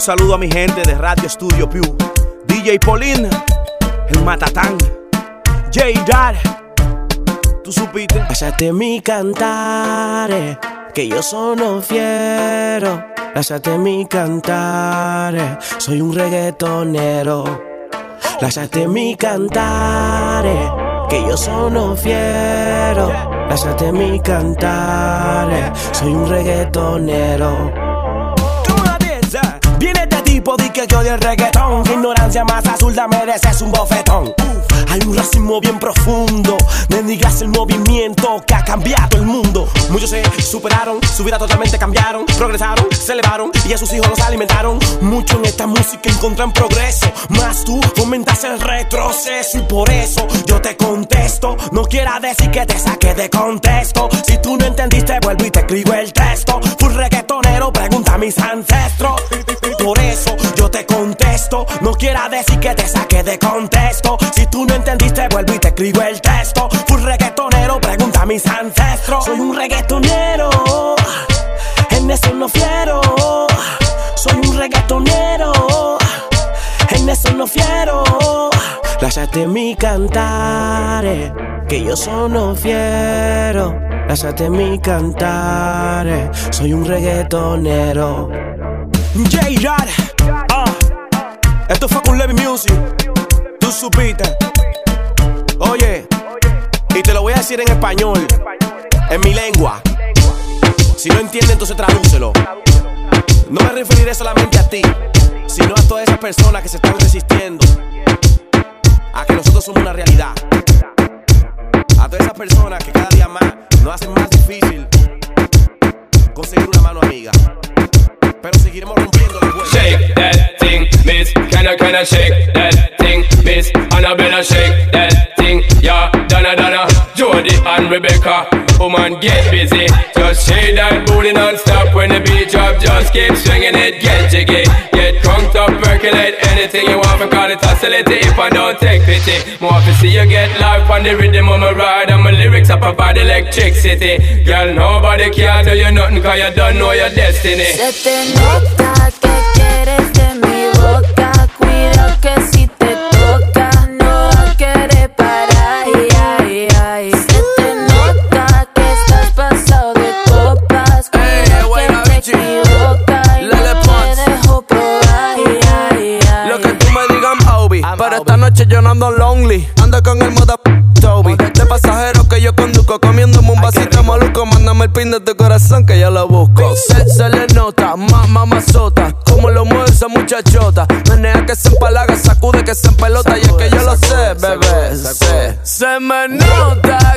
Un saludo a mi gente de Radio Studio Pew. DJ Pauline, el Matatán. J tú supiste. Pásate mi cantare, que yo sono fiero. Pásate mi cantare, soy un reggaetonero. Lasciate mi cantare, que yo sono fiero. Lasciate mi cantare, soy un reggaetonero. Tipo que odia el reggaetón. Ignorancia más azul, mereces un bofetón. hay un racismo bien profundo. Mendigas el movimiento que ha cambiado el mundo. Muchos se superaron, su vida totalmente cambiaron. Progresaron, se elevaron y a sus hijos los alimentaron. Muchos en esta música encuentran progreso. Más tú fomentas el retroceso. Y por eso yo te contesto. No quiera decir que te saque de contexto. Si tú no entendiste, vuelvo y te escribo el texto. Full reggaetonero, pregunta a mis ancestros. Por eso yo te contesto. No quiera decir que te saque de contexto. Si tú no entendiste, vuelvo y te escribo el texto. Full reggaetonero, pregunta a mis ancestros. Soy un reggaetonero. En eso no fiero. Soy un reggaetonero. En eso no fiero. Lasciate mi cantare. Que yo sono fiero. Lasciate mi cantare. Soy un reggaetonero. J-Rad. Esto fue con Levy Music. Tú supiste. Oye, y te lo voy a decir en español, en mi lengua. Si no entiendes, entonces tradúcelo. No me referiré solamente a ti, sino a todas esas personas que se están resistiendo a que nosotros somos una realidad. A todas esas personas que cada día más nos hacen más difícil conseguir una mano amiga. pero seguiremos rompiendo miss. Can I, can I shake that thing, miss? Annabella, shake that thing. Yeah, Donna, Donna, Jody and Rebecca. Woman, get busy. Just shake that booty non-stop when the beat drop. Just keep swinging it, get jiggy. Get crunked up, percolate anything you want. Call it oscillate if I don't take pity. More to see you get life on the rhythm of my ride. And my lyrics up about electricity. Girl, nobody can do you nothing cause you don't know your destiny. Te nota que quieres de Pero esta noche yo no ando lonely. Ando con el moda Toby. De pasajero que yo conduzco, comiéndome un vasito maluco. Mándame el pin de tu corazón que yo lo busco. Se, se le nota, más mamazota. Como lo mueve esa muchachota. Menea que se empalaga, sacude que se empelota. Y es que yo lo sé, bebé. Se, se me nota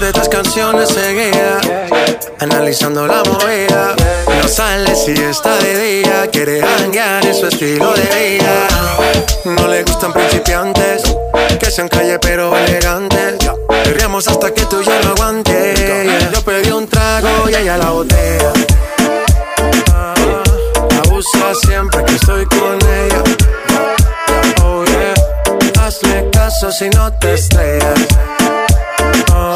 De estas canciones seguía Analizando la movida. No sale si está de día Quiere hanguear en su estilo de vida. No le gustan principiantes Que sean calle pero elegantes. Perreamos hasta que tú ya no aguantes Yo pedí un trago y ella la botella Ah, Abusa siempre que estoy con ella. Oh yeah. Hazle caso si no te estrellas. Oh,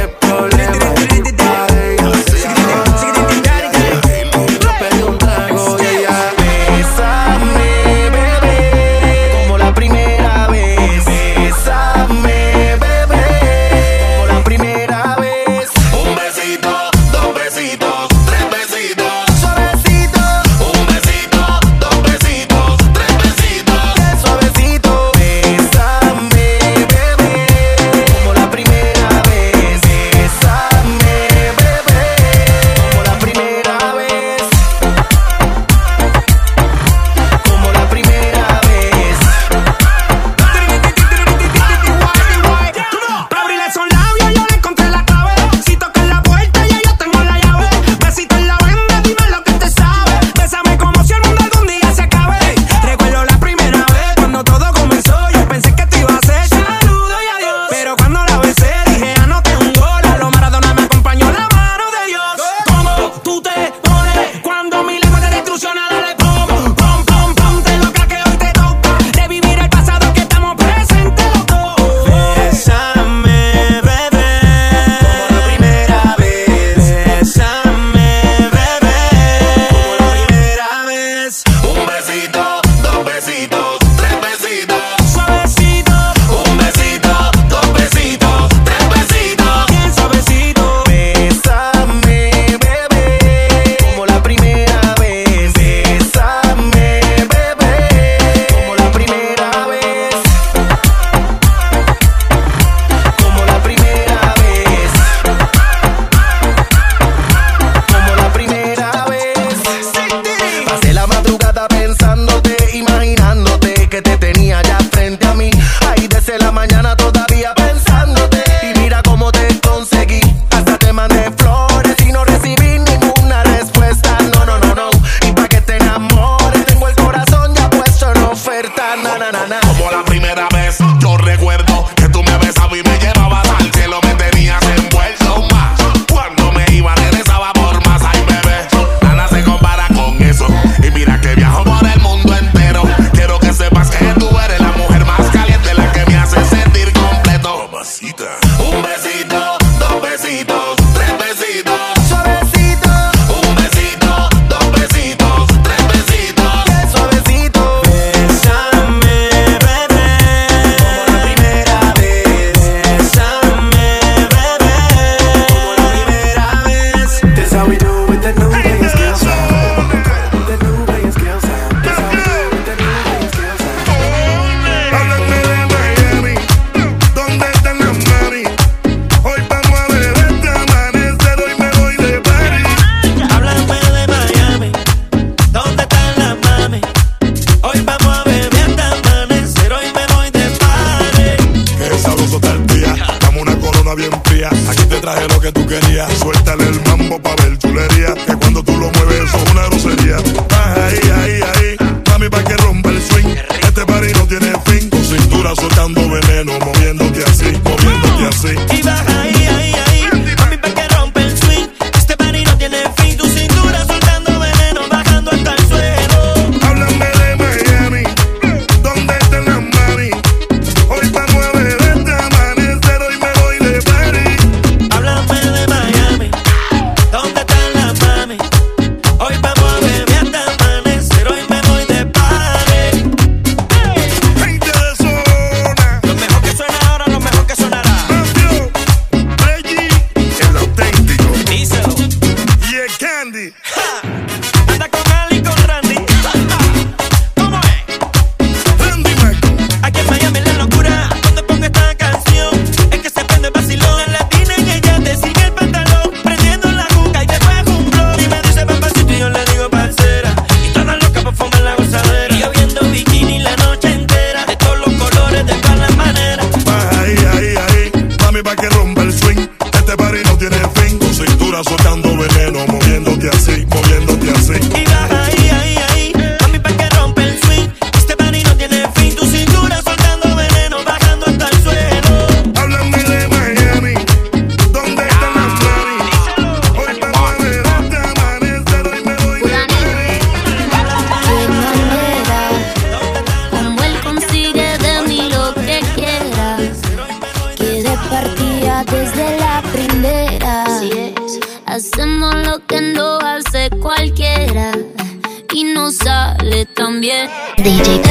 DJ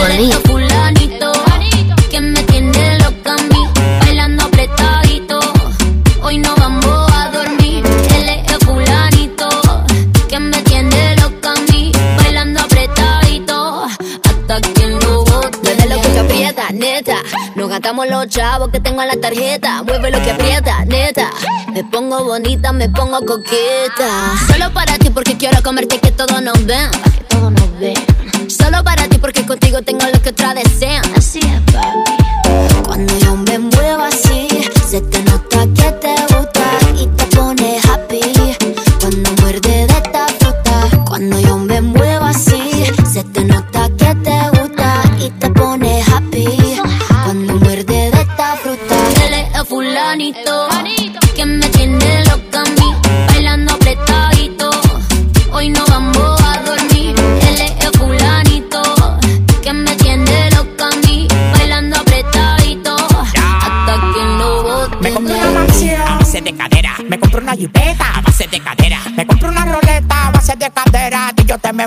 Polly. los chavos que tengo en la tarjeta. Mueve lo que aprieta, neta. Me pongo bonita, me pongo coqueta. Solo para ti porque quiero comerte que todo nos ven. Que todo nos ven. Solo para ti porque contigo tengo lo que otra desean. Así es, papi. Cuando yo me muevo así, se te nota que te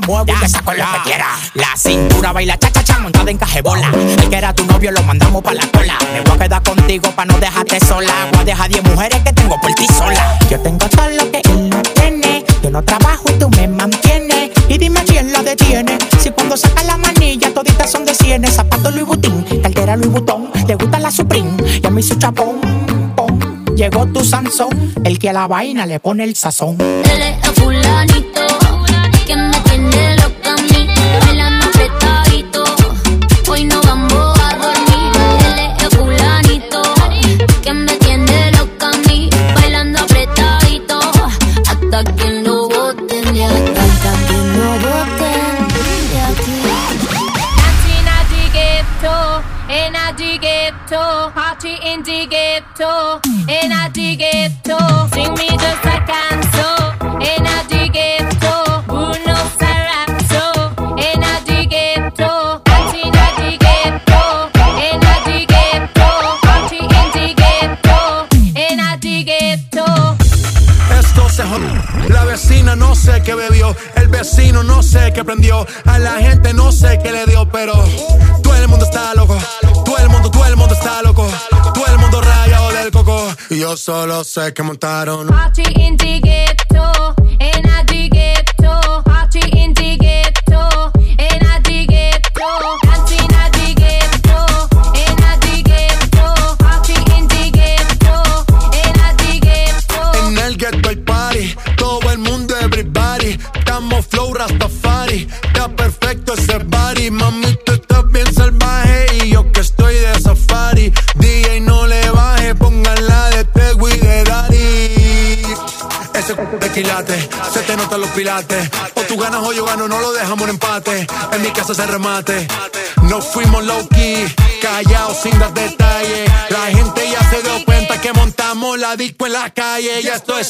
muevo y te saco lo que quiera. La cintura baila cha cha cha montada en cajebola. El que era tu novio lo mandamos pa' la cola. Me voy a quedar contigo pa' no dejarte sola. Voy a dejar 10 mujeres que tengo por ti sola. Yo tengo todo lo que él no tiene. Yo no trabajo y tú me mantienes. Y dime quién la detiene. Si cuando saca la manilla toditas son de cienes. Zapatos Louis Vuitton, cartera Louis Vuitton. Le gusta la Supreme y a mí su chapón. Llegó tu Sansón, el que a la vaina le pone el sazón. Él es fulanito, sé que montaron. Party in the ghetto, the ghetto. Party in the ghetto, the el party. Todo el mundo, everybody. Estamos flow Rastafari. Está perfecto ese body. Mami, de quilate. Se te notan los pilates. O tú ganas o yo gano. No lo dejamos en empate. En mi casa se remate. No fuimos low key. Callados sin dar detalles. La gente ya se dio cuenta que montamos la disco en la calle. Y esto es.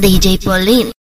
DJ Pauline.